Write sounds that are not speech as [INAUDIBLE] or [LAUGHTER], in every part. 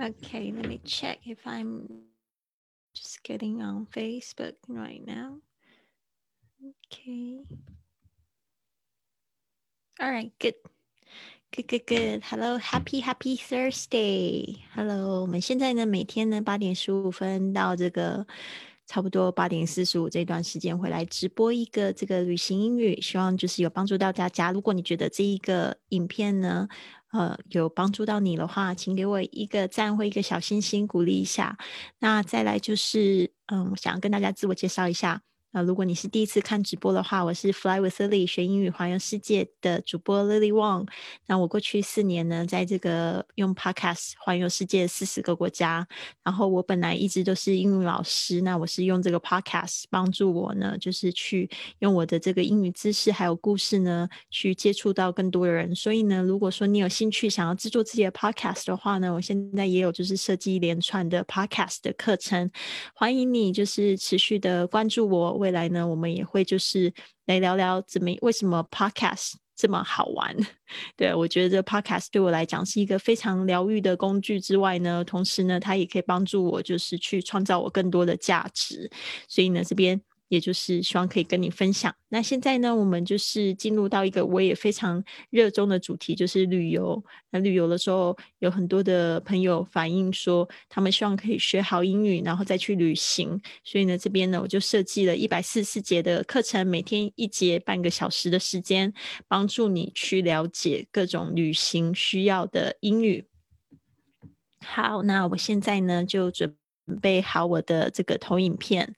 Okay, let me check if I'm just getting on Facebook right now. Okay. All right, good. Good, good, good. Hello, happy, happy Thursday. Hello，我们现在呢，每天呢八点十五分到这个差不多八点四十五这段时间会来直播一个这个旅行英语，希望就是有帮助到大家。如果你觉得这一个影片呢， 呃，有帮助到你的话，请给我一个赞或一个小心心鼓励一下。那再来就是，嗯，想要跟大家自我介绍一下。那如果你是第一次看直播的话，我是 Fly with Lily 学英语环游世界的主播 Lily Wong。那我过去四年呢，在这个用 Podcast 环游世界四十个国家。然后我本来一直都是英语老师，那我是用这个 Podcast 帮助我呢，就是去用我的这个英语知识还有故事呢，去接触到更多的人。所以呢，如果说你有兴趣想要制作自己的 Podcast 的话呢，我现在也有就是设计一连串的 Podcast 的课程，欢迎你就是持续的关注我。未来呢，我们也会就是来聊聊怎么为什么 Podcast 这么好玩。[LAUGHS] 对我觉得这 Podcast 对我来讲是一个非常疗愈的工具之外呢，同时呢，它也可以帮助我就是去创造我更多的价值。所以呢，这边。也就是希望可以跟你分享。那现在呢，我们就是进入到一个我也非常热衷的主题，就是旅游。那旅游的时候，有很多的朋友反映说，他们希望可以学好英语，然后再去旅行。所以呢，这边呢，我就设计了一百四十四节的课程，每天一节半个小时的时间，帮助你去了解各种旅行需要的英语。好，那我现在呢，就准备好我的这个投影片。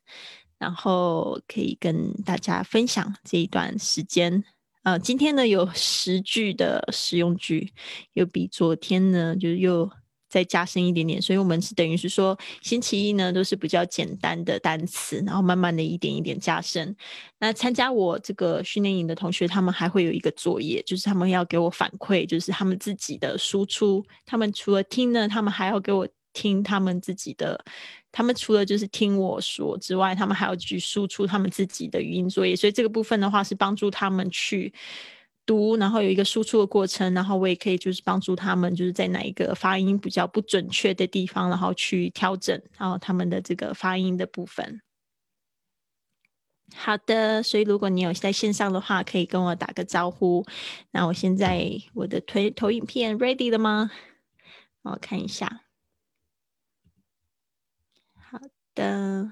然后可以跟大家分享这一段时间。呃，今天呢有十句的实用句，又比昨天呢就又再加深一点点。所以我们是等于是说，星期一呢都是比较简单的单词，然后慢慢的一点一点加深。那参加我这个训练营的同学，他们还会有一个作业，就是他们要给我反馈，就是他们自己的输出。他们除了听呢，他们还要给我听他们自己的。他们除了就是听我说之外，他们还要去输出他们自己的语音作业，所以这个部分的话是帮助他们去读，然后有一个输出的过程，然后我也可以就是帮助他们就是在哪一个发音比较不准确的地方，然后去调整，然后他们的这个发音的部分。好的，所以如果你有在线上的话，可以跟我打个招呼。那我现在我的推投影片 ready 了吗？我看一下。的，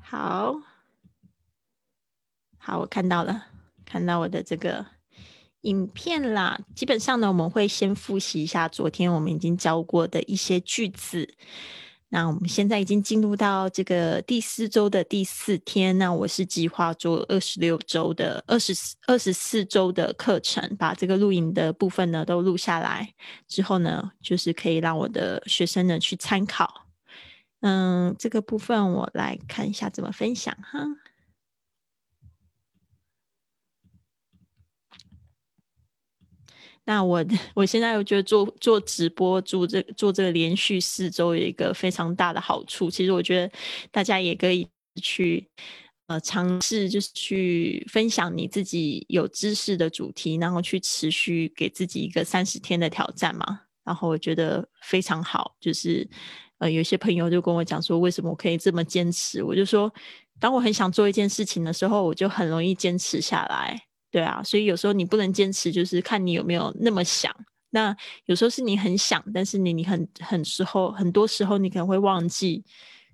好，好，我看到了，看到我的这个影片啦。基本上呢，我们会先复习一下昨天我们已经教过的一些句子。那我们现在已经进入到这个第四周的第四天。那我是计划做二十六周的二十四二十四周的课程，把这个录影的部分呢都录下来之后呢，就是可以让我的学生呢去参考。嗯，这个部分我来看一下怎么分享哈。那我我现在我觉得做做直播做这做这个连续四周有一个非常大的好处，其实我觉得大家也可以去呃尝试，就是去分享你自己有知识的主题，然后去持续给自己一个三十天的挑战嘛。然后我觉得非常好，就是。呃，有些朋友就跟我讲说，为什么我可以这么坚持？我就说，当我很想做一件事情的时候，我就很容易坚持下来。对啊，所以有时候你不能坚持，就是看你有没有那么想。那有时候是你很想，但是你你很很时候，很多时候你可能会忘记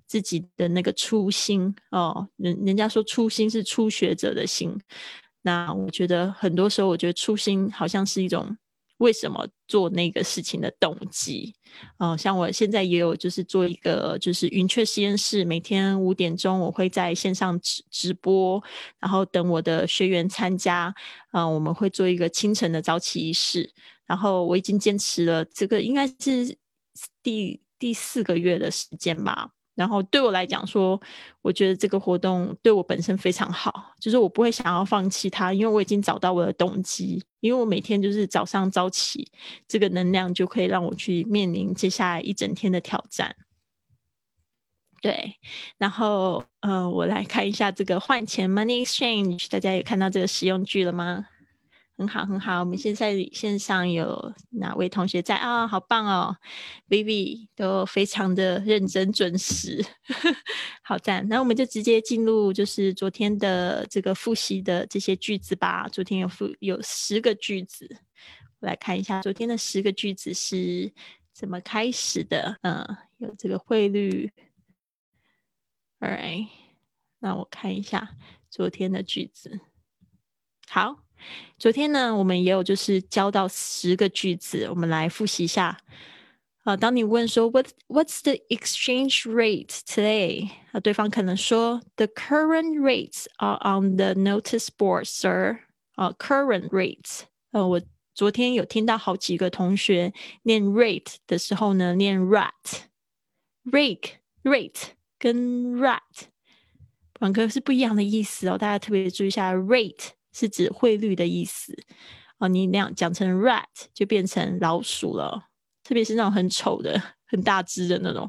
自己的那个初心哦。人人家说初心是初学者的心，那我觉得很多时候，我觉得初心好像是一种。为什么做那个事情的动机？嗯，像我现在也有，就是做一个就是云雀实验室，每天五点钟我会在线上直直播，然后等我的学员参加。嗯，我们会做一个清晨的早起仪式，然后我已经坚持了这个应该是第第四个月的时间吧。然后对我来讲说，我觉得这个活动对我本身非常好，就是我不会想要放弃它，因为我已经找到我的动机。因为我每天就是早上早起，这个能量就可以让我去面临接下来一整天的挑战。对，然后呃，我来看一下这个换钱 （money exchange），大家有看到这个实用句了吗？很好，很好。我们现在线上有哪位同学在啊？好棒哦，Vivi 都非常的认真准时，[LAUGHS] 好赞。那我们就直接进入就是昨天的这个复习的这些句子吧。昨天有复有十个句子，我来看一下昨天的十个句子是怎么开始的。嗯，有这个汇率。Alright，那我看一下昨天的句子。好。昨天呢，我们也有就是教到十个句子，我们来复习一下。啊，当你问说 "What What's the exchange rate today？" 啊，对方可能说 "The current rates are on the notice board, sir." 啊，current rates。呃，我昨天有听到好几个同学念 rate 的时候呢，念 rat，rake rate 跟 rat 两个是不一样的意思哦，大家特别注意一下 rate。是指汇率的意思。哦，你那样讲成 rat 就变成老鼠了，特别是那种很丑的、很大只的那种，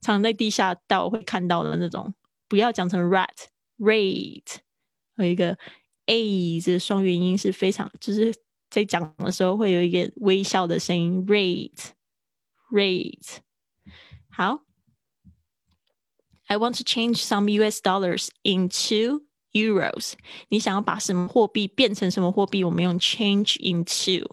常在地下道会看到的那种，不要讲成 rat，rate，有一个 a 这双元音是非常，就是在讲的时候会有一点微笑的声音，rate，rate，好，I want to change some U.S. dollars into Euros，你想要把什么货币变成什么货币？我们用 change into。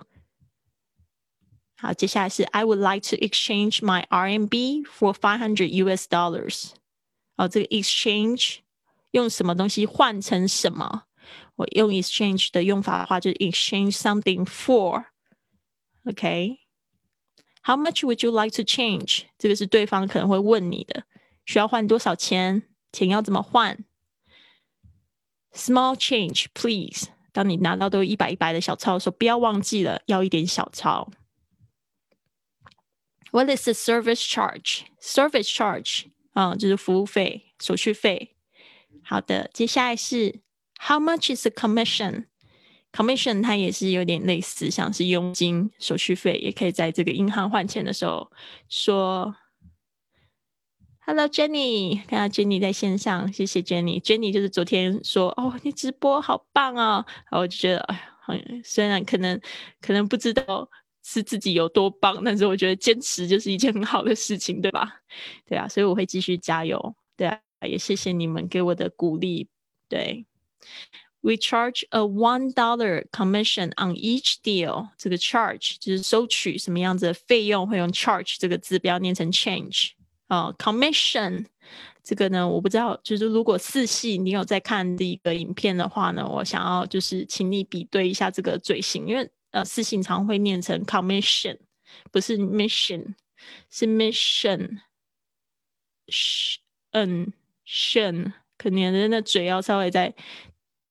好，接下来是 I would like to exchange my RMB for five hundred US dollars。哦，这个 exchange 用什么东西换成什么？我用 exchange 的用法的话，就是 exchange something for。OK，How much would you like to change？这个是对方可能会问你的，需要换多少钱？钱要怎么换 ？Small change, please。当你拿到都一百一百的小钞的时候，不要忘记了要一点小钞。What is the service charge? Service charge 啊，就是服务费、手续费。好的，接下来是 How much is the commission? Commission 它也是有点类似，像是佣金、手续费，也可以在这个银行换钱的时候说。 Hello Jenny，看到 Jenny 在线上，谢谢 Jenny。Jenny 就是昨天说哦，你直播好棒哦，然后我就觉得哎呀，虽然可能可能不知道是自己有多棒，但是我觉得坚持就是一件很好的事情，对吧？对啊，所以我会继续加油。对啊，也谢谢你们给我的鼓励。对，We charge a one dollar commission on each deal。这个 charge 就是收取什么样子的费用，会用 charge 这个字，不要念成 change。哦，commission 这个呢，我不知道，就是如果四系你有在看这个影片的话呢，我想要就是请你比对一下这个嘴型，因为呃四系常会念成 commission，不是 mission，是 mission，嗯，sion，可能人的嘴要稍微再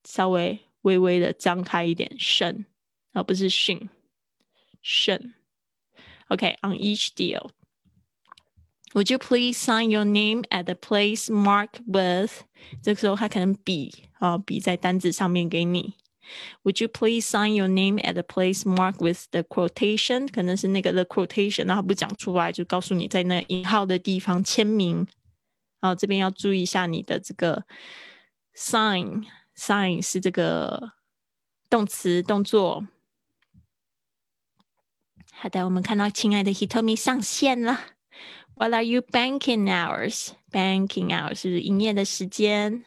稍微微微的张开一点，shen 而不是 shin，sion，OK，on each deal。Would you please sign your name at the place marked with？这个时候他可能笔啊笔在单子上面给你。Would you please sign your name at the place marked with the quotation？可能是那个 the quotation，然后不讲出来，就告诉你在那引号的地方签名。啊，这边要注意一下你的这个 sign，sign 是这个动词动作。好的，我们看到亲爱的 Hitomi 上线了。What are you banking hours? Banking hours 是营业的时间。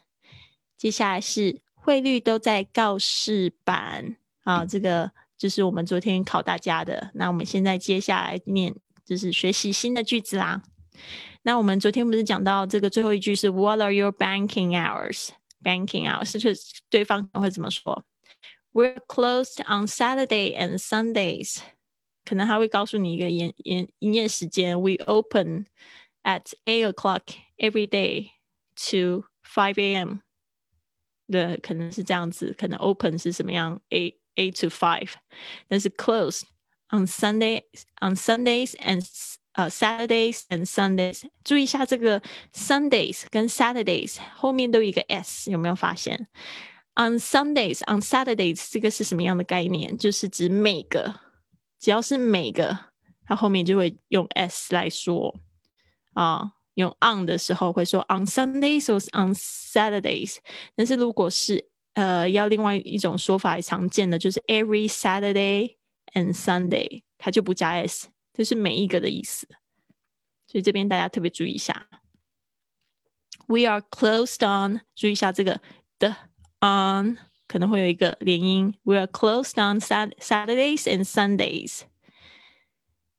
接下来是汇率都在告示板啊，这个就是我们昨天考大家的。那我们现在接下来念，就是学习新的句子啦。那我们昨天不是讲到这个最后一句是 What are your banking hours? Banking hours 是对方会怎么说？We're closed on Saturday and Sundays. 可能他会告诉你一个营营营业时间，We open at eight o'clock every day to five a.m. 的可能是这样子，可能 open 是什么样，eight eight to five，但是 close on Sunday on Sundays and 呃 Saturdays and Sundays，注意一下这个 Sundays 跟 Saturdays 后面都有一个 s，有没有发现？On Sundays on Saturdays 这个是什么样的概念？就是指每个。 只要是每个，它后面就会用 s 来说啊。用 on 的时候会说 on Sundays or on Saturdays，但是如果是呃，要另外一种说法常见的就是 every Saturday and Sunday，它就不加 s，这是每一个的意思。所以这边大家特别注意一下。We are closed on，注意一下这个的 on 可能会有一个连音。We are closed on Saturdays and Sundays。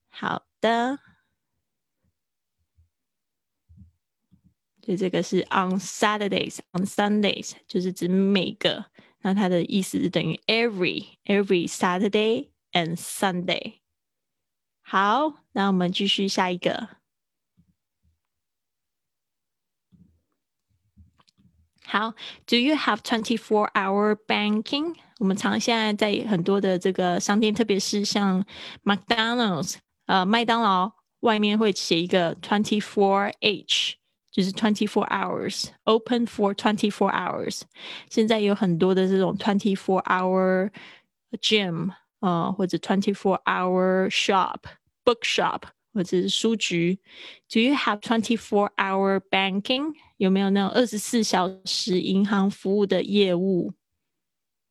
好的。所以这个是 on Saturdays, on Sundays，就是指每个。那它的意思是等于 every every Saturday and Sunday。好，那我们继续下一个。 好，Do you have twenty-four hour banking？我们常现在在很多的这个商店，特别是像 McDonald's，呃，麦当劳外面会写一个 twenty-four H。就是 twenty four hours open for twenty four hours。现在有很多的这种 twenty four hour gym 啊、呃，或者 twenty four hour shop bookshop 或者是书局。Do you have twenty four hour banking？ 有没有那种二十四小时银行服务的业务？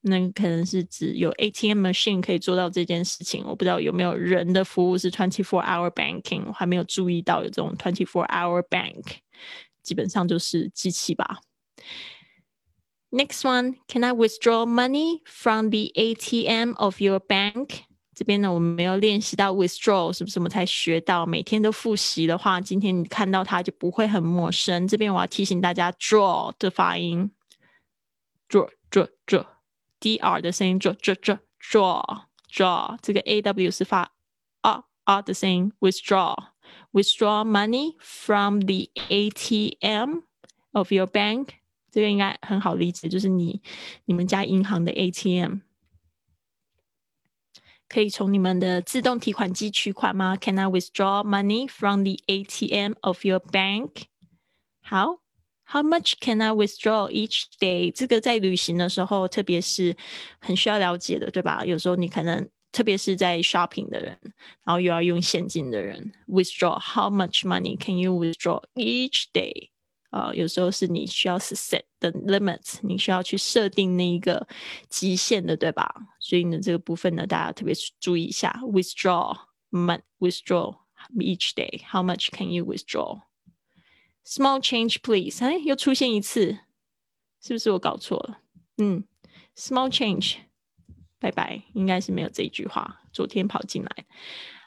那可能是指有 ATM machine 可以做到这件事情。我不知道有没有人的服务是 twenty four hour banking，我还没有注意到有这种 twenty four hour bank。基本上就是机器吧。Next one, can I withdraw money from the ATM of your bank？这边呢，我们没有练习到 withdraw 是不是？我们才学到，每天都复习的话，今天你看到它就不会很陌生。这边我要提醒大家，draw 的发音，draw draw draw，d r 的声音，draw draw draw draw 这个 a w 是发啊啊的声音，withdraw。withdraw money from the ATM of your bank，这个应该很好理解，就是你你们家银行的 ATM 可以从你们的自动提款机取款吗？Can I withdraw money from the ATM of your bank？好，How much can I withdraw each day？这个在旅行的时候，特别是很需要了解的，对吧？有时候你可能特别是在 shopping 的人，然后又要用现金的人，withdraw how much money can you withdraw each day？ 啊、呃，有时候是你需要 set 的 limits，你需要去设定那一个极限的，对吧？所以呢，这个部分呢，大家特别注意一下，withdraw mon withdraw each day how much can you withdraw? Small change, please。哎，又出现一次，是不是我搞错了？嗯，small change。拜拜，应该是没有这一句话。昨天跑进来，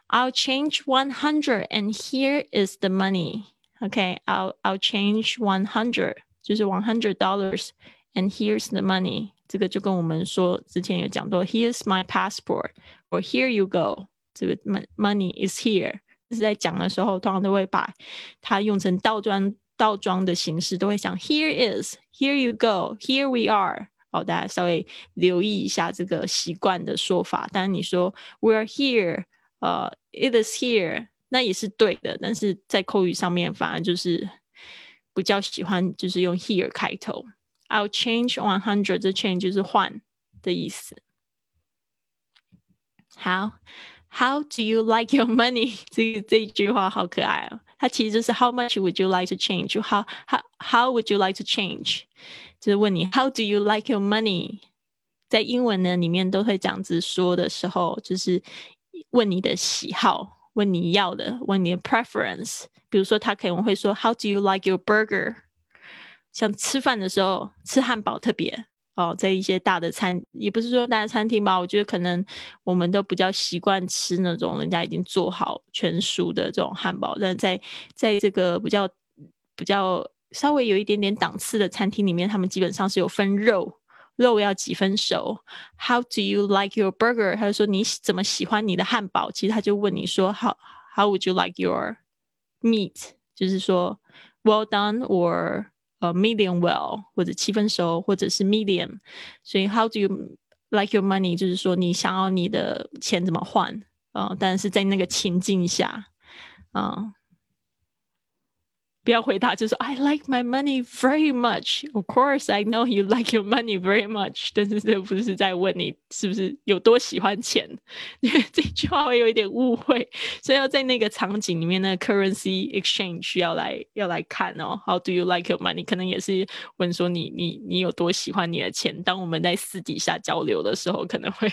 I'll change one hundred and here is the money. Okay, I'll I'll change one hundred，就是 one hundred dollars and here's the money。这个就跟我们说之前有讲到，Here's my passport or Here you go。这个 money is here 是在讲的时候，通常都会把它用成倒装倒装的形式，都会讲 Here is, Here you go, Here we are。好，大家稍微留意一下这个习惯的说法。当然，你说 "We're here"，呃，"It is here"， 那也是对的。但是在口语上面，反而就是比较喜欢就是用 "here" 开头。I'll change one hundred，这 change 就是换的意思。好，How do you like your money？这这一句话好可爱哦。它其实就是 How [LAUGHS] much would you like to change？How how how would you like to change？就是问你 How do you like your money？在英文呢里面都会这样子说的时候，就是问你的喜好， 问你要的，问你的 preference。比如说他可能会说 How do you like your burger？像吃饭的时候吃汉堡特别哦，在一些大的餐，也不是说大的餐厅吧，我觉得可能我们都比较习惯吃那种人家已经做好全熟的这种汉堡，但在在这个比较比较。稍微有一点点档次的餐厅里面，他们基本上是有分肉，肉要几分熟。How do you like your burger？他就说你怎么喜欢你的汉堡？其实他就问你说 How How would you like your meat？就是说 well done or 呃 medium well，或者七分熟，或者是 medium。所以 How do you like your money？就是说你想要你的钱怎么换啊？但是在那个情境下，啊。不要回答，就说 I like my money very much. Of course, I know you like your money very much. 但是这不是在问你是不是有多喜欢钱，因为这句话会有一点误会，所以要在那个场景里面，那个 currency [LAUGHS] exchange 需要来要来看哦。How do you like your money？可能也是问说你你你有多喜欢你的钱。当我们在私底下交流的时候，可能会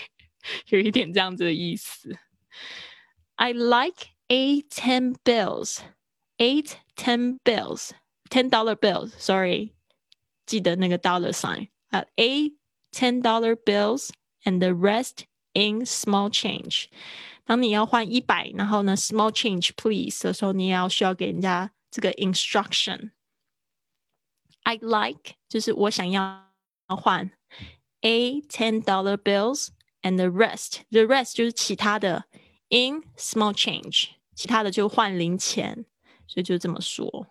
有一点这样子的意思。I like [LAUGHS] a ten bills. Eight ten bills, ten dollar bills. Sorry，记得那个 dollar sign 啊。Eight ten dollar bills and the rest in small change。当你要换一百，然后呢，small change please 的时候，你也要需要给人家这个 instruction。I like 就是我想要换 a ten dollar bills and the rest. The rest 就是其他的 in small change，其他的就换零钱。 所以就这么说，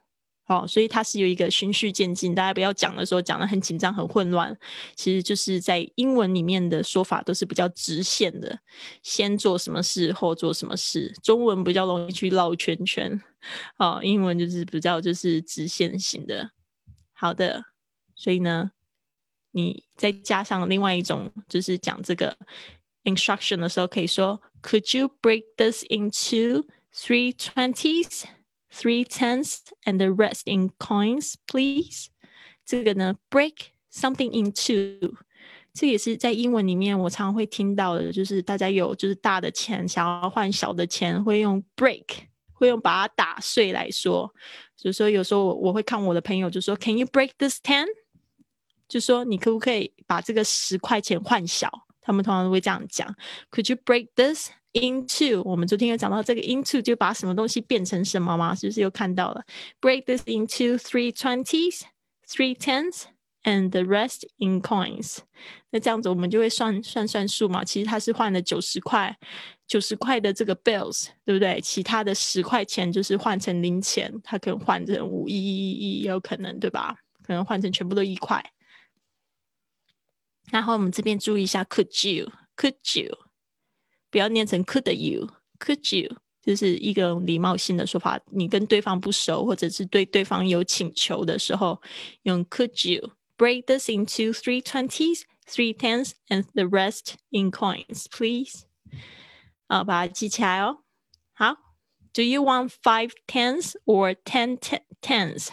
好，所以它是有一个循序渐进，大家不要讲的时候讲的很紧张、很混乱。其实就是在英文里面的说法都是比较直线的，先做什么事后做什么事。中文比较容易去绕圈圈，啊，英文就是比较就是直线型的。好的，所以呢，你再加上另外一种就是讲这个 instruction 的时候，可以说，Could you break this into three twenties？twenties？three tens and the rest in coins, please。这个呢，break something into，这也是在英文里面我常会听到的，就是大家有就是大的钱想要换小的钱，会用 break，会用把它打碎来说。就说有时候我我会看我的朋友就说，Can you break this ten？就说你可不可以把这个十块钱换小？他们通常都会这样讲，Could you break Into，我们昨天有讲到这个 into 就把什么东西变成什么吗？是不是又看到了？Break this into three twenties, three tens, and the rest in coins。那这样子我们就会算算算数嘛。其实它是换了九十块，九十块的这个 bills，对不对？其他的十块钱就是换成零钱，它可能换成五一一一，也有可能，对吧？可能换成全部都一块。然后我们这边注意一下，could you，could you。不要念成 could you，could you 就是一个礼貌性的说法。你跟对方不熟，或者是对对方有请求的时候，用 could you break this into three twenties, three tens, and the rest in coins, please？啊，把它记起来哦。好，Do you want five tens or ten tens?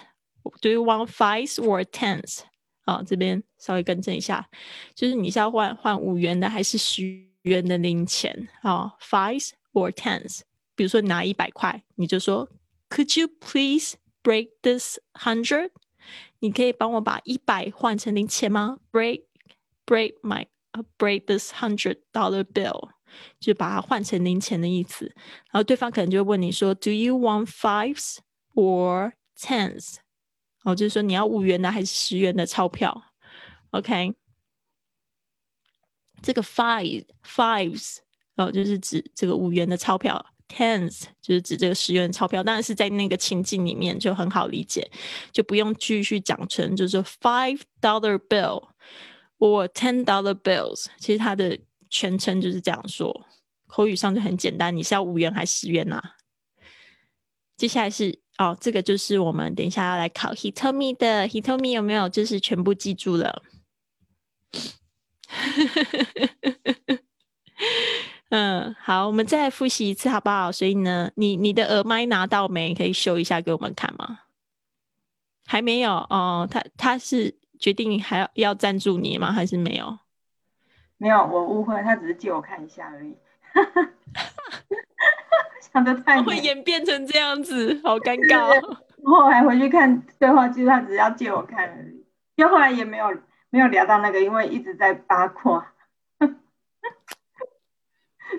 Do you want fives or tens？啊，这边稍微更正一下，就是你是要换换五元的还是十？ 元的零钱啊，fives or tens。比如说你拿一百块，你就说，Could you please break this hundred？你可以帮我把一百换成零钱吗？Break break my break this hundred dollar bill，就把它换成零钱的意思。然后对方可能就会问你说，Do you want fives or tens？哦，就是说你要五元的还是十元的钞票？OK。 这个 five fives 哦，就是指这个五元的钞票；tens 就是指这个十元钞票。当然是在那个情境里面就很好理解，就不用继续讲成就是 five dollar bill or ten dollar bills。其实它的全称就是这样说，口语上就很简单。你是要五元还是十元呐？接下来是哦，这个就是我们等一下要来考 He told me 的 He told me 有没有就是全部记住了？[LAUGHS] 嗯，好，我们再复习一次好不好？所以呢，你你的耳麦拿到没？可以秀一下给我们看吗？还没有哦，他他是决定还要要赞助你吗？还是没有？没有，我误会，他只是借我看一下而已。[LAUGHS] 想的太 [LAUGHS] 会演变成这样子，好尴尬。后来回去看对话记录，他只是要借我看而已，因为后来也没有。没有聊到那个，因为一直在八卦。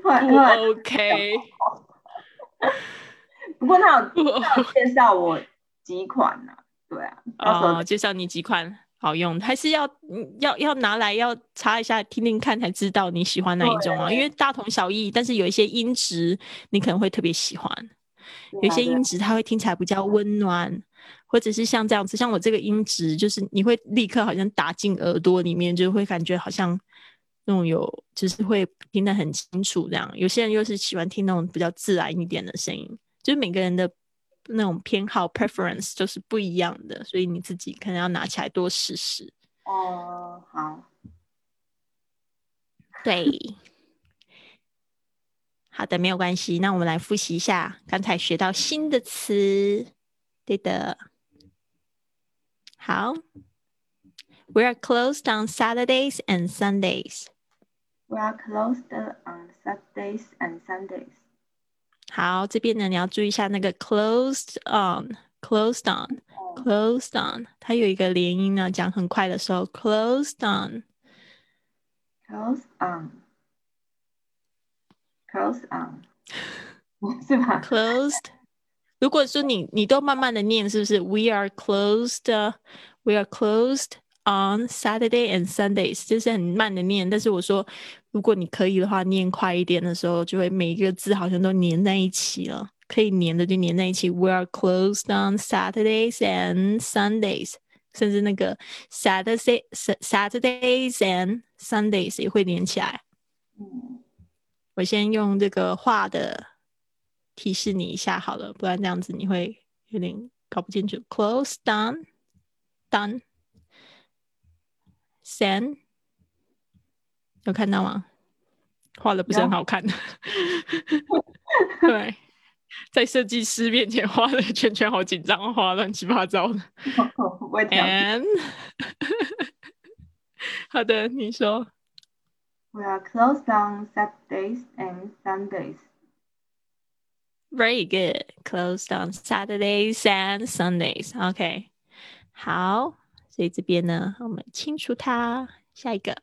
不 [LAUGHS] OK。不过他有介绍我几款呢？对啊，哦，介绍你几款好用，还是要要要拿来要查一下听听看才知道你喜欢哪一种啊？因为大同小异，但是有一些音质你可能会特别喜欢，有些音质它会听起来比较温暖。或者是像这样子，像我这个音质，就是你会立刻好像打进耳朵里面，就会感觉好像那种有，就是会听得很清楚这样。有些人又是喜欢听那种比较自然一点的声音，就是每个人的那种偏好 preference 就是不一样的，所以你自己可能要拿起来多试试。哦，好，对，好的，没有关系。那我们来复习一下刚才学到新的词。对的，好。We are closed on Saturdays and Sundays. We are closed on Saturdays and Sundays. 好，这边呢你要注意一下那个 closed on，closed on，closed on，它有一个连音呢，讲很快的时候，closed on，closed [LAUGHS] on，closed on，是吧？closed。 如果说你你都慢慢的念，是不是？We are closed，we are closed。On Saturday and Sundays，就是很慢的念。但是我说，如果你可以的话，念快一点的时候，就会每一个字好像都粘在一起了。可以粘的就粘在一起。We are closed on Saturdays and Sundays，甚至那个 Saturday Saturdays and Sundays 也会连起来。我先用这个画的提示你一下好了，不然这样子你会有点搞不清楚。Closed down，done。send，有看到吗？画的不是很好看。[LAUGHS] 对，在设计师面前画的圈圈好紧张，画乱七八糟的。[LAUGHS] And [LAUGHS] 好的，你说。We are closed on Saturdays and Sundays. Very good. Closed on Saturdays and Sundays. OK，好。所以这边呢，我们清除它。下一个，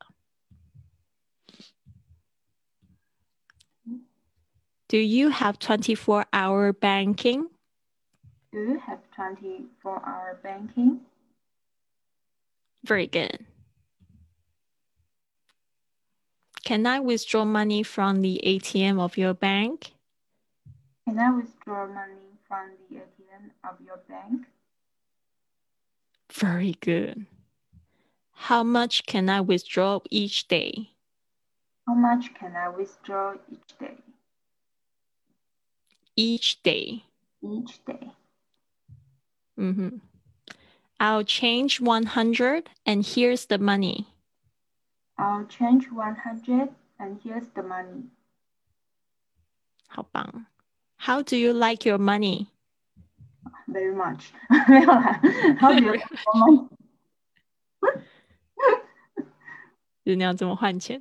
Do you have twenty-four hour banking? Do you have twenty-four hour banking? Very good. Can I withdraw money from the ATM of your bank? Can I withdraw money from the ATM of your bank? Very good. How much can I withdraw each day? How much can I withdraw each day? Each day. Each day. Mm-hmm. I'll change 100 and here's the money. I'll change 100 and here's the money. 好棒. How do you like your money? very much 没有啦，好久我们就是你要怎么换钱？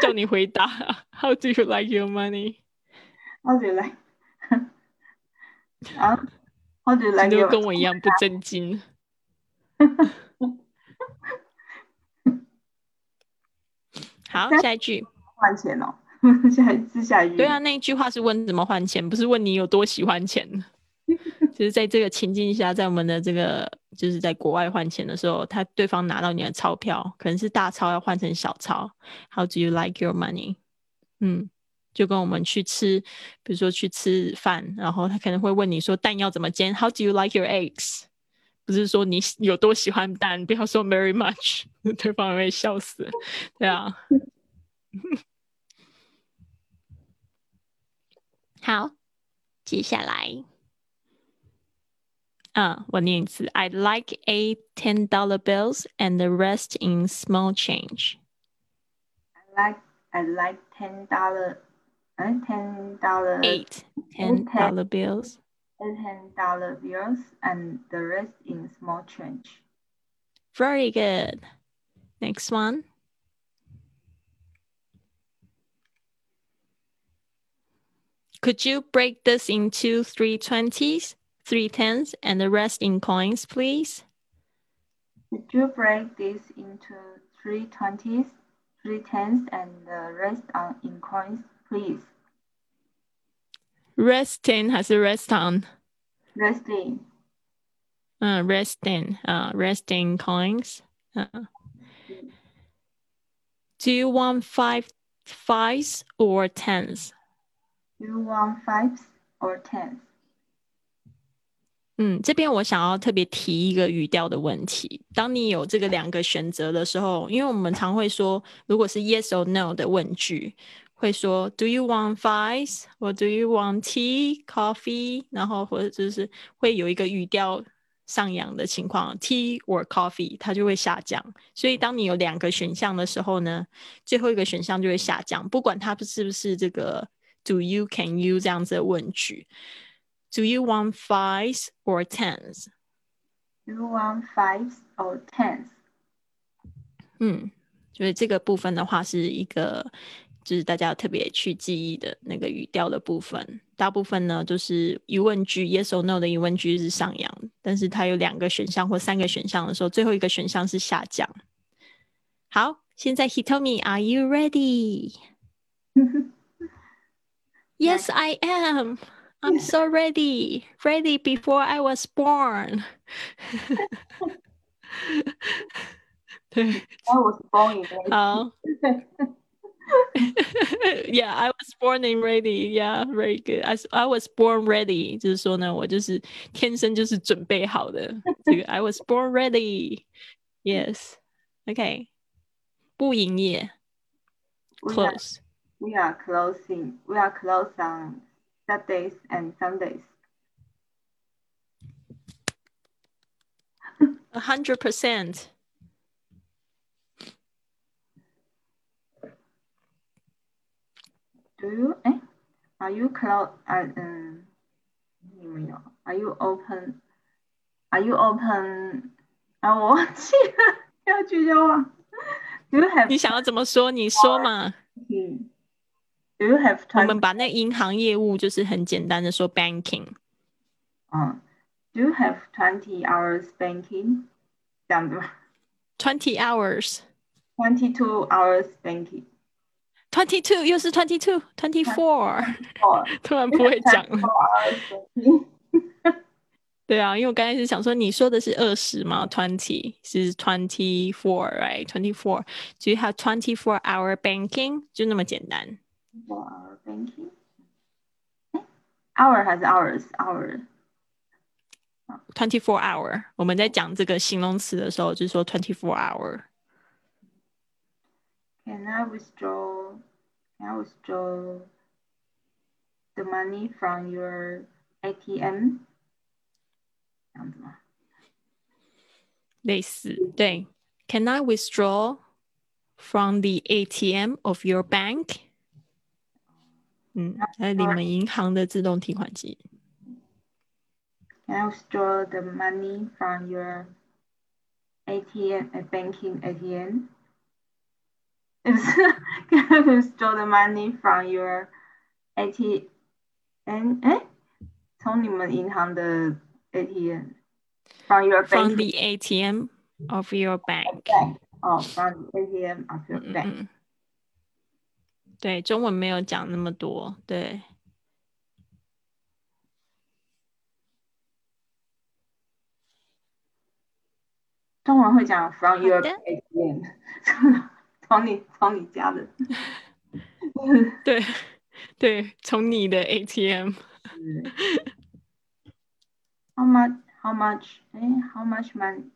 叫你回答，How do you like your money? How do you like? 啊，How do you like？你就跟我一样不正经。好，下一句换钱哦。[LAUGHS] 下一次下雨。对啊，那一句话是问怎么换钱，不是问你有多喜欢钱。[LAUGHS] 就是在这个情境下，在我们的这个就是在国外换钱的时候，他对方拿到你的钞票，可能是大钞要换成小钞。How do you like your money？嗯，就跟我们去吃，比如说去吃饭，然后他可能会问你说蛋要怎么煎？How do you like your eggs？不是说你有多喜欢蛋，不要说 very much，[LAUGHS] 对方会笑死。对啊。好，接下来，嗯，我念一次。I'd like eight ten dollar bills and the rest in small change. I like I like ten dollar, uh, ten dollar eight ten dollar bills. Eight ten dollar bills and the rest in small change. Very good. Next one. Could you break this into three twenties, three tens, and the rest in coins, please? Could you break this into three twenties, three tens, and the rest on in coins, please? Rest Resting 还是 rest on? Resting. Uh, resting. Uh, resting coins. Uh. Do you want five fives or tens? You want fives or tens? 嗯，这边我想要特别提一个语调的问题。当你有这个两个选择的时候，因为我们常会说，如果是 yes or no 的问句，会说 Do you want fries？或 Do you want tea, coffee？然后或者就是会有一个语调上扬的情况，tea or coffee，它就会下降。所以当你有两个选项的时候呢，最后一个选项就会下降，不管它是不是这个 Do you, can you 这样子的问句。Do you want fives or tens? Do you want fives or tens? 嗯，所以这个部分的话是一个。就是大家要特别去记忆的那个语调的部分，大部分呢就是疑问句，yes or no 的疑问句是上扬，但是它有两个选项或三个选项的时候，最后一个选项是下降。好，现在 he told me, are you ready? [LAUGHS] yes, I am. I'm so ready, ready before I was born. [LAUGHS] 对，I was born. 好。[LAUGHS] yeah, I was born and ready. Yeah, very good. I I was born ready，就是说呢，我就是天生就是准备好的。这个 [LAUGHS] I was born ready. Yes. Okay. 不营业。Close. We are closing. We are closed on Saturdays and Sundays. A hundred percent. Do you 哎，Are you close？啊嗯，你们有？Are you open？Are you open？啊，我忘记了，要句就忘。Do [LAUGHS] [LAUGHS] you have？你想要怎么说？你说嘛。嗯。 Do you have？我们把那银行业务就是很简单的说 banking。嗯。Do you have twenty hours banking？这样子吗？Twenty hours。Twenty two hours banking。Twenty two 又是 twenty two twenty four，突然不会讲了。对啊，因为我刚才是想说，你说的是二十吗？Twenty [LAUGHS] [LAUGHS] 是 twenty four，right？Twenty four，所以它 twenty four hour banking 就那么简单。 Hour banking，hour 还是 hours？hour，twenty four hour。我们在讲这个形容词的时候，就是说 twenty four hour。Can I withdraw? Can I withdraw the money from your ATM？这样子吗？类似，对。Can I withdraw from the ATM of your bank？ 嗯，在你们银行的自动提款机。Can I withdraw the money from your ATM, a banking ATM? is can withdraw the money from your ATM？哎，从你们银行的 ATM from your bank from the ATM of your bank。哦，from the ATM of your bank。对，中文没有讲那么多，对。中文会讲 from your ATM。从你从你家的，对对，从你的 ATM。How much? How much? 哎，How much money?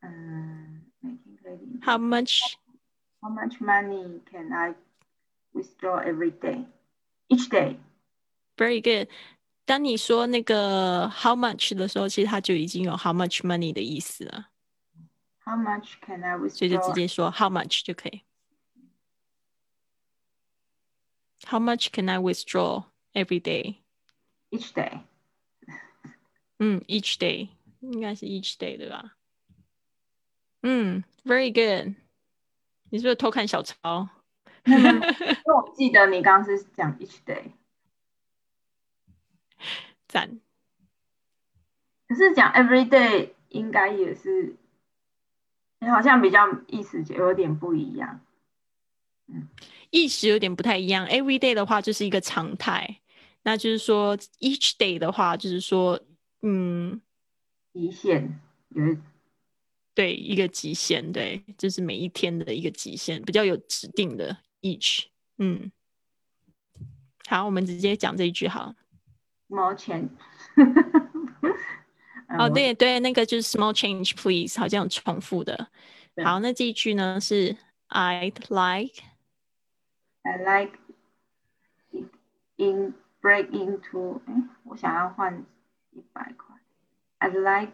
嗯，making ready. How much? How much money can I withdraw every day? Each day. Very good. 当你说那个 how much 的时候，其实它就已经有 how much money 的意思了。How much can I withdraw？所以就直接说 How much 就可以。How much can I withdraw every day? Each day. [LAUGHS] 嗯，each day 应该是 each day 对吧？嗯，very good。 你是不是偷看小抄？[LAUGHS] 因为我记得你刚刚是讲 each day。赞。可是讲 every day 应该也是。你好像比较意思就有点不一样，嗯，意思有点不太一样。Every day 的话就是一个常态，那就是说 each day 的话就是说，嗯，极限有，对，一个极限，对，就是每一天的一个极限，比较有指定的 each，嗯，好，我们直接讲这一句好，毛钱。[LAUGHS] 哦，对对，那个就是 small change please，好像有重复的。好，那这一句呢是 I'd like I like it in break into 哎，我想要换一百块。I'd like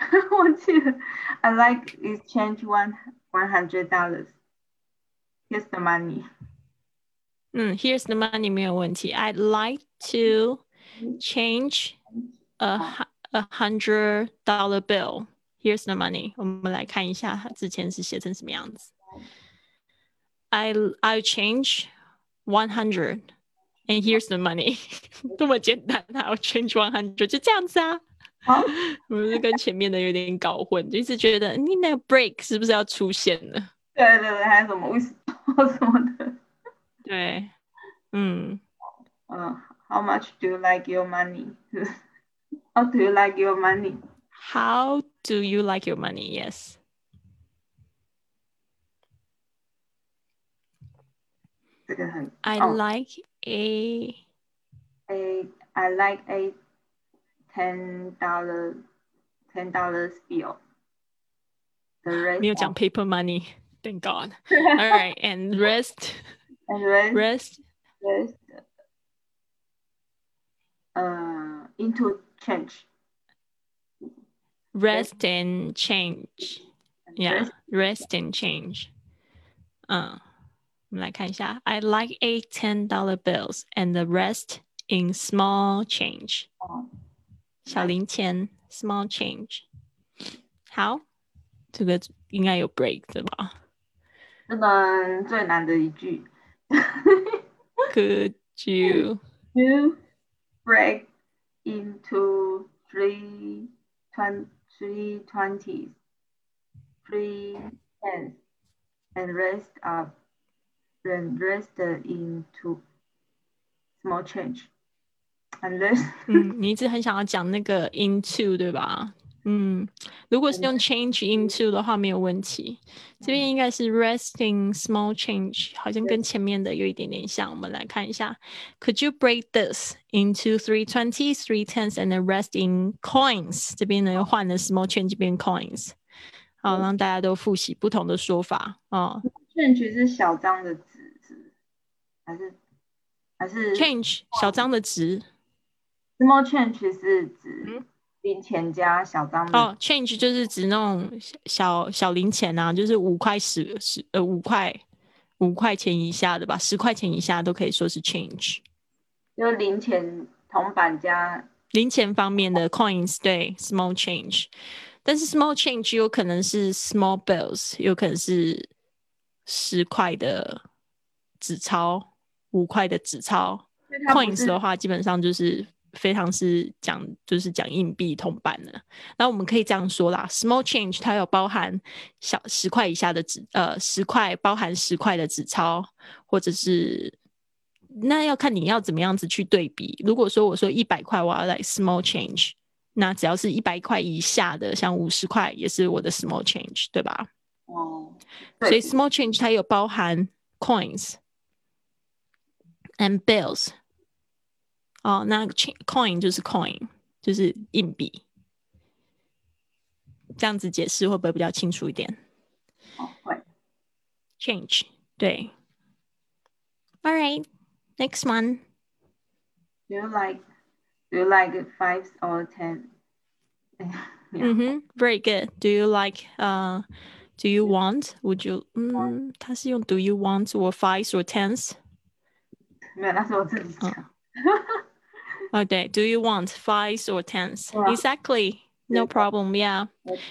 [LAUGHS] 忘记了。I like exchange one one hundred dollars. Here's the money. 嗯，Here's the money 没有问题。I'd like to change a hu- a hundred dollar bill. Here's the money. 我们来看一下它之前是写成什么样子。I I change one hundred, and here's the money. [LAUGHS] 这么简单啊！I'll change one hundred，就这样子啊。 好，我是跟前面的有点搞混，就一直觉得你那个 [LAUGHS] break 是不是要出现了？对对对，还有什么为什[LAUGHS] 么什么的。对，嗯，嗯，How much do you like your money? [LAUGHS] How do you like your money? How do you like your money? Yes. 这个很 I 哦 like a a I like a ten dollar ten dollars bill. The rest [LAUGHS] 没有讲 paper money. Thank God. [LAUGHS] All right, and rest, and rest rest, rest uh into change. rest and change. And Yeah, rest rest and change. 嗯，我们来看一下。I like eight ten dollar bills and the rest in small change. 哦 小零钱，small change。好，这个应该有 break 对吧这个最难的一句。 ？Could you You break into three twen- three twenties, three tens, and rest up, then rest into small change. And rest 嗯，你一直很想要讲那个 into 对吧？嗯，如果是用 change into 的话没有问题。这边应该是 resting small change，好像跟前面的有一点点像。我们来看一下，Could you break this into three twenties, three tens, and the rest in coins？这边呢又换了 small change 变 coins，好，让大家都复习不同的说法啊。change 是小张的纸是不是还是还是 change 小张的值 small change 是指嗯零钱加小张的哦，change 就是指那种小小零钱啊，就是五块十十呃五块五块钱以下的吧，十块钱以下都可以说是 change。就是零钱铜板加零钱方面的 coins 对 small change，但是 small change 有可能是 small bills，有可能是十块的纸钞、五块的纸钞。coins 的话，基本上就是非常是讲就是讲硬币铜板的。那我们可以这样说啦，small change 它有包含小十块以下的纸，呃，十块包含十块的纸钞，或者是那要看你要怎么样子去对比。如果说我说一百块，我要来 small change，那只要是一百块以下的，像五十块也是我的 small change，对吧？哦，所以 small change 它有包含 coins and bills。哦，那 cha- coin 就是 coin，就是硬币。这样子解释会不会比较清楚一点哦会？Change 对。All right, next one. Do you like [LAUGHS] do you like fives or ten? Yeah. 嗯哼，Very good. Do you like? 呃、d o you want? Would you? 嗯，它是用 Do you want or fives or tens？没有，那是我自己讲。 哦，对，Do you want fives or tens? Exactly. No problem. Yeah.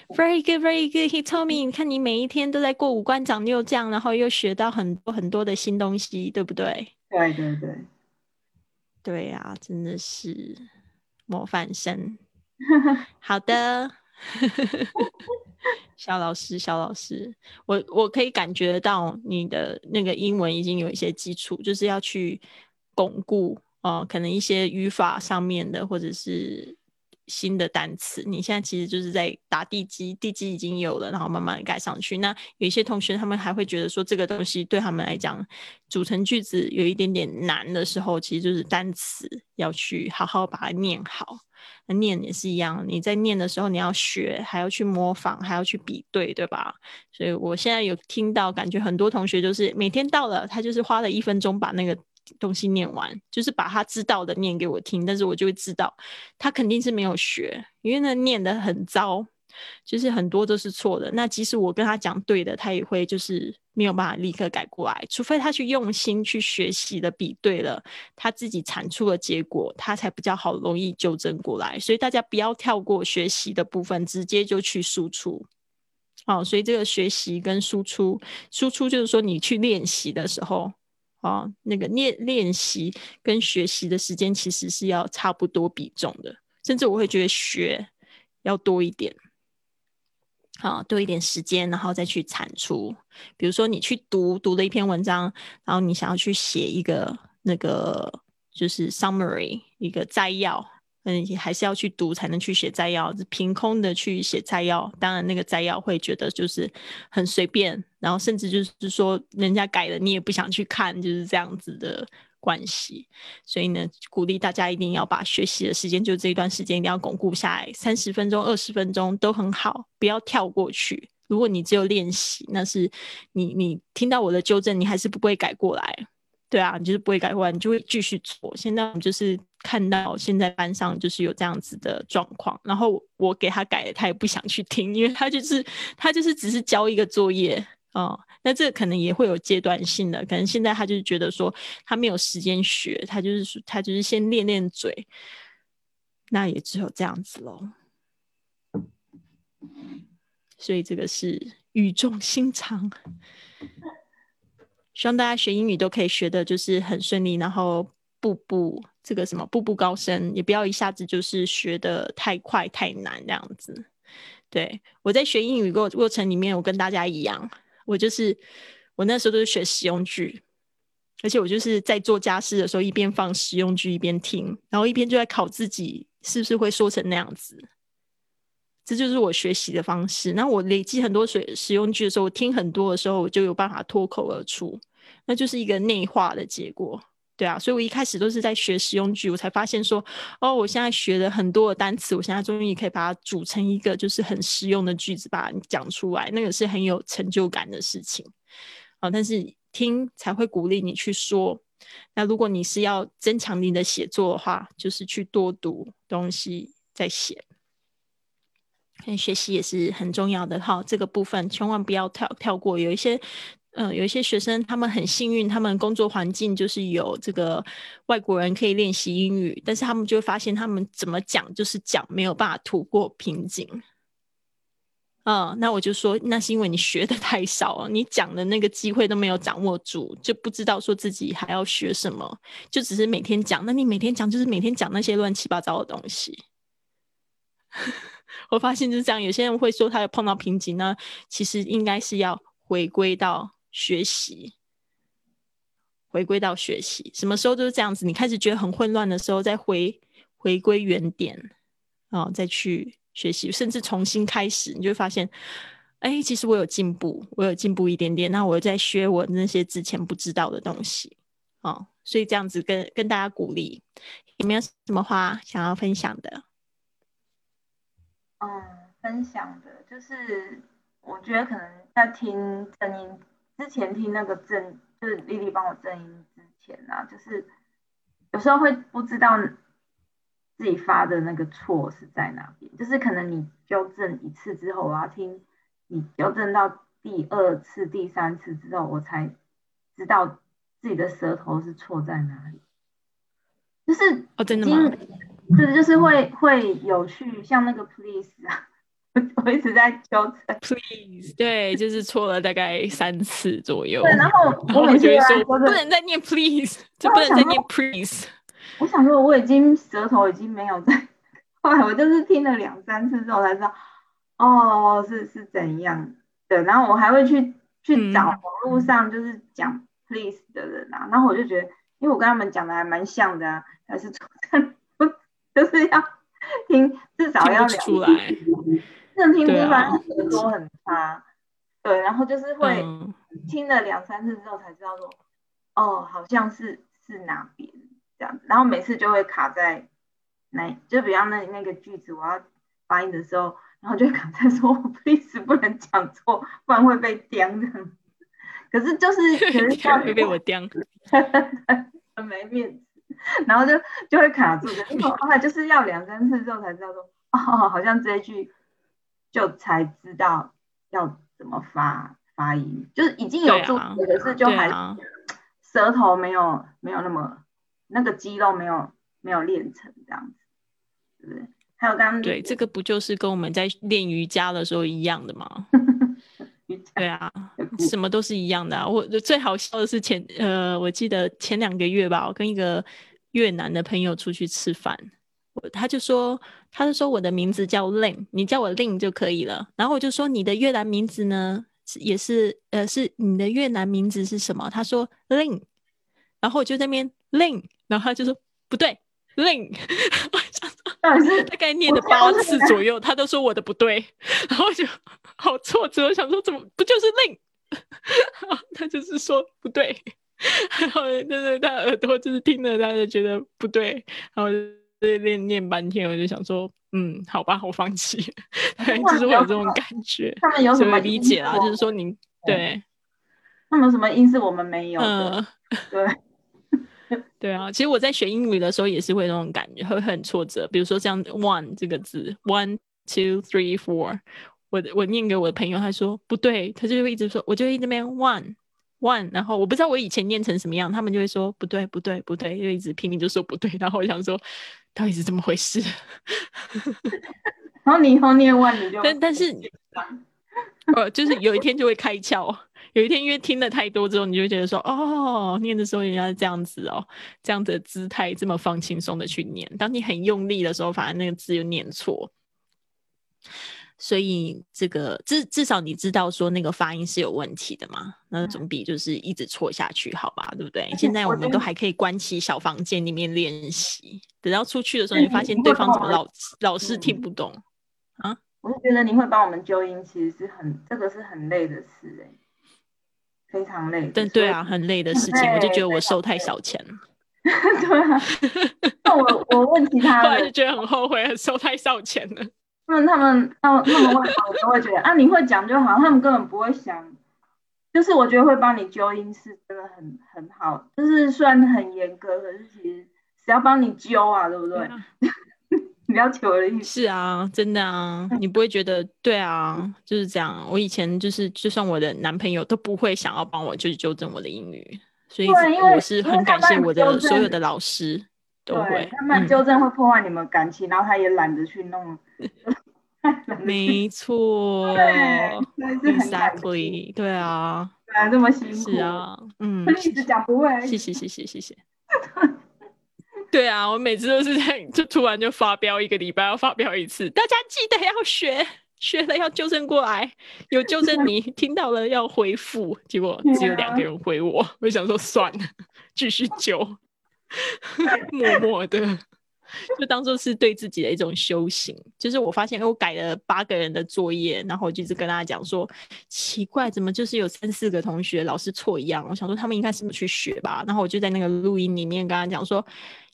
Very good, very good. He told me，你看你每一天都在过五关斩六将，然后又学到很多很多的新东西，对不对？对对对，对呀、真的是模范生。[LAUGHS] 好的，[LAUGHS] 小老师，小老师，我我可以感觉到你的那个英文已经有一些基础，就是要去巩固哦、呃可能一些语法上面的，或者是新的单词。你现在其实就是在打地基，地基已经有了，然后慢慢盖上去。那有一些同学他们还会觉得说，这个东西对他们来讲组成句子有一点点难的时候，其实就是单词要去好好把它念好。那念也是一样，你在念的时候你要学，还要去模仿，还要去比对，对吧？所以我现在有听到，感觉很多同学就是每天到了，他就是花了一分钟把那个东西念完，就是把他知道的念给我听，但是我就会知道他肯定是没有学，因为那念的很糟。就是很多都是错的，那即使我跟他讲对的，他也会就是没有办法立刻改过来，除非他去用心去学习的比对了，他自己产出的结果，他才比较好容易纠正过来。所以大家不要跳过学习的部分，直接就去输出。哦，所以这个学习跟输出，输出就是说你去练习的时候，哦，那个练练习跟学习的时间其实是要差不多比重的，甚至我会觉得学要多一点。好，多一点时间，然后再去产出。比如说，你去读读了一篇文章，然后你想要去写一个那个就是 summary 一个摘要，嗯，还是要去读才能去写摘要。凭空的去写摘要，当然那个摘要会觉得就是很随便，然后甚至就是说人家改了，你也不想去看，就是这样子的。关系，所以呢，鼓励大家一定要把学习的时间，就这一段时间一定要巩固下来，三十分钟、二十分钟都很好，不要跳过去。如果你只有练习，那是你你听到我的纠正，你还是不会改过来，对啊，你就是不会改过来，你就会继续错。现在我们就是看到现在班上就是有这样子的状况，然后我给他改了，他也不想去听，因为他就是他就是只是交一个作业哦。那这可能也会有阶段性的，可能现在他就是觉得说他没有时间学，他就是说他就是先练练嘴，那也只有这样子喽。所以这个是语重心长，希望大家学英语都可以学的就是很顺利，然后步步这个什么步步高升，也不要一下子就是学的太快太难这样子。对我在学英语过过程里面，我跟大家一样。我就是我那时候都是学实用句，而且我就是在做家事的时候一边放实用句一边听，然后一边就在考自己是不是会说成那样子。这就是我学习的方式。那我累积很多水实用句的时候，我听很多的时候，我就有办法脱口而出，那就是一个内化的结果。对啊，所以我一开始都是在学实用句，我才发现说，哦，我现在学了很多的单词，我现在终于可以把它组成一个就是很实用的句子，把它讲出来，那个是很有成就感的事情啊。但是听才会鼓励你去说。那如果你是要增强你的写作的话，就是去多读东西再写。学习也是很重要的哈，这个部分千万不要跳跳过，有一些。嗯，有一些学生他们很幸运，他们工作环境就是有这个外国人可以练习英语，但是他们就会发现他们怎么讲就是讲没有办法突破瓶颈。嗯，那我就说，那是因为你学的太少了，你讲的那个机会都没有掌握住，就不知道说自己还要学什么，就只是每天讲。那你每天讲就是每天讲那些乱七八糟的东西。[LAUGHS] 我发现就是这样，有些人会说他有碰到瓶颈呢，其实应该是要回归到。学习，回归到学习，什么时候都是这样子。你开始觉得很混乱的时候，再回回归原点，啊，再去学习，甚至重新开始，你就会发现，哎，其实我有进步，我有进步一点点。那我在学我那些之前不知道的东西，啊，所以这样子跟跟大家鼓励，有没有什么话想要分享的？嗯，分享的就是，我觉得可能在听声音。之前听那个正，就是丽丽帮我正音之前啊，就是有时候会不知道自己发的那个错是在哪边，就是可能你纠正一次之后，我要听你纠正到第二次、第三次之后，我才知道自己的舌头是错在哪里。就是哦，真的吗？是就是会会有去像那个 please 啊。[LAUGHS] 我一直在纠正，please，对，就是错了大概三次左右。对，然后我每次说不能再念 please，就不能再念 please。我想说我已经舌头已经没有在，后来我就是听了两三次之后才知道，哦，是是怎样的。然后我还会去去找网络上就是讲 please 的人啊，然后我就觉得，因为我跟他们讲的还蛮像的啊，还是错 [LAUGHS] 就是要听，至少要出来。正听不出来，耳朵很差，对，然后就是会听了两三次之后才知道说，哦，好像是是哪边这样子，然后每次就会卡在那就比方那那个句子我要发音的时候，然后就会卡在说，我 please 不能讲错，不然会被刁的。可是就是 [LAUGHS] 可是这样会被我刁，[LAUGHS] 很没面子，然后就就会卡住。的。后来就是要两三次之后才知道说，哦，好像这一句就才知道要怎么发发音，就是已经有注可是就还舌头没有没有那么那个肌肉没有没有练成这样子，对不对？还有刚刚对这个不就是跟我们在练瑜伽的时候一样的吗？[LAUGHS] 对啊，什么都是一样的啊！我最好笑的是前呃，我记得前两个月吧，我跟一个越南的朋友出去吃饭，我他就说，他就说我的名字叫 Lin，你叫我 Lin 就可以了。然后我就说你的越南名字呢，也是呃，是你的越南名字是什么？他说 Lin，然后我就在那边 Lin，然后他就说不对，Lin。[LAUGHS] 大概念了八次左右，他都说我的不对，然后就好挫折。我想说，怎么不就是 Lin？？[LAUGHS] 他就是说不对，[LAUGHS] 然后就是，他耳朵就是听了，他就觉得不对，然后练念半天，我就想说，嗯，好吧，我放弃。对，[LAUGHS] 就是会有这种感觉。他们有什么理解啊？就是说，您对，他们什么音是我们没有的？对。[LAUGHS] 对啊，其实我在学英语的时候也是会那种感觉，会很挫折。比如说像 one 这个字，one two three four，我我念给我的朋友，他说不对，他就会一直说，我就一直念 one one，然后我不知道我以前念成什么样，他们就会说不对不对不对，就一直拼命就说不对，然后我想说到底是怎么回事？[LAUGHS] 然后你以后念 one 你就，但但是，[LAUGHS] 呃，就是有一天就会开窍。有一天，因为听了太多之后，你就觉得说，哦，念的时候人家是这样子哦，这样的姿态，这么放轻松的去念。当你很用力的时候，反而那个字又念错。所以这个至至少你知道说那个发音是有问题的嘛？那总比就是一直错下去好吧？对不对？现在我们都还可以关起小房间里面练习，等到出去的时候，你发现对方怎么老老是听不懂啊？我是觉得你会帮我们纠音，其实是很这个是很累的事哎。非常累，但对啊，很累的事情，我就觉得我收太少钱了。[LAUGHS] 对啊，[LAUGHS] 那我我问其他，后来就觉得很后悔，收太少钱了。那他们，他们，他们问我，我都会觉得啊，你会讲就好，他们根本不会想。就是我觉得会帮你纠音是真的很很好，就是虽然很严格，可是其实只要帮你纠啊，对不对？[LAUGHS] 你要求的意思。是啊，真的啊，你不会觉得对啊，就是这样。我以前就是，就算我的男朋友都不会想要帮我，就是纠正我的英语，所以我是很感谢我的所有的老师都会。他们纠正会破坏你们感情，然后他也懒得去弄。[LAUGHS] 没错，Exactly，对啊，对这么辛苦。是啊，嗯，[LAUGHS] 一直讲不会。谢谢，谢谢，谢谢。[LAUGHS] 对啊，我每次都是在就突然就发飙，一个礼拜要发飙一次。大家记得要学，学了要纠正过来，有纠正你听到了要回复。结果只有两个人回我，我想说算了，继续纠，[LAUGHS] 默默的，就当做是对自己的一种修行。就是我发现，我改了八个人的作业，然后我就一直跟大家讲说，奇怪，怎么就是有三四个同学老是错一样？我想说他们应该是不去学吧。然后我就在那个录音里面跟他讲说。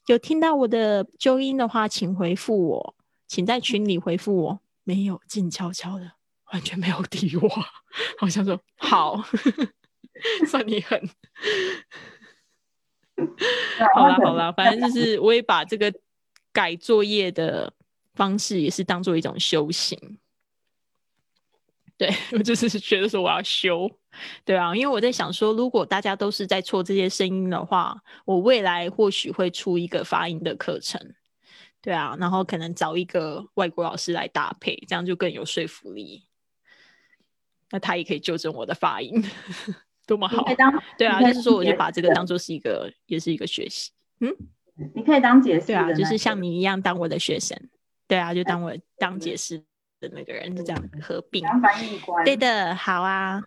有听到我的纠音的话，请回复我，请在群里回复我。没有，静悄悄的，完全没有理我。[LAUGHS] 好像说好，[LAUGHS] 算你狠。好了好了，反正就是我也把这个改作业的方式也是当做一种修行。对我就是觉得说我要修，对啊，因为我在想说，如果大家都是在错这些声音的话，我未来或许会出一个发音的课程，对啊，然后可能找一个外国老师来搭配，这样就更有说服力。那他也可以纠正我的发音，多么好！对啊，就是说我就把这个当做是一个，也是一个学习。嗯，你可以当解释，对啊，就是像你一样当我的学生，对啊，就当我当解释。的那个人就这样合并，对的，好啊。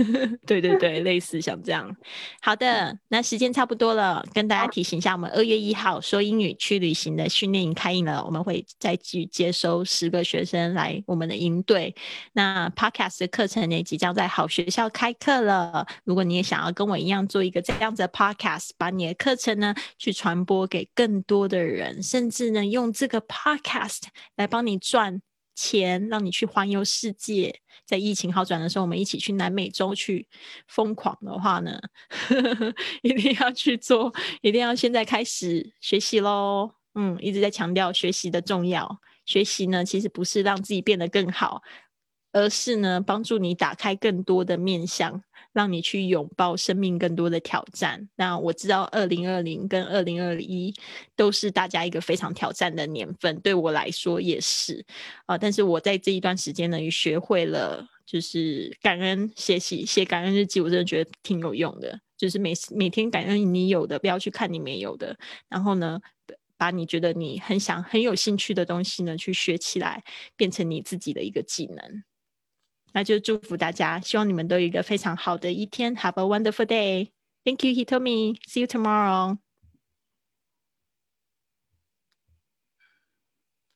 [LAUGHS] 对对对，类似像这样。好的，那时间差不多了，跟大家提醒一下，我们二月一号说英语去旅行的训练营开营了，我们会再去接收十个学生来我们的营队。那 Podcast 的课程呢，即将在好学校开课了。如果你也想要跟我一样做一个这样子的 Podcast，把你的课程呢去传播给更多的人，甚至呢用这个 Podcast 来帮你赚。钱让你去环游世界，在疫情好转的时候，我们一起去南美洲去疯狂的话呢，[LAUGHS] 一定要去做，一定要现在开始学习喽。嗯，一直在强调学习的重要。学习呢，其实不是让自己变得更好，而是呢，帮助你打开更多的面向。让你去拥抱生命更多的挑战。那我知道，二零二零跟二零二一都是大家一个非常挑战的年份，对我来说也是啊。但是我在这一段时间呢，也学会了就是感恩写习写感恩日记，我真的觉得挺有用的。就是每次每天感恩你有的，不要去看你没有的。然后呢，把你觉得你很想很有兴趣的东西呢，去学起来，变成你自己的一个技能。那就祝福大家，希望你们都有一个非常好的一天。Have a wonderful day. Thank you, Hitomi. See you tomorrow.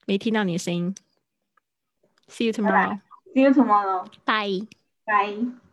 没听到你的声音。See you tomorrow. See you tomorrow. Bye. Bye.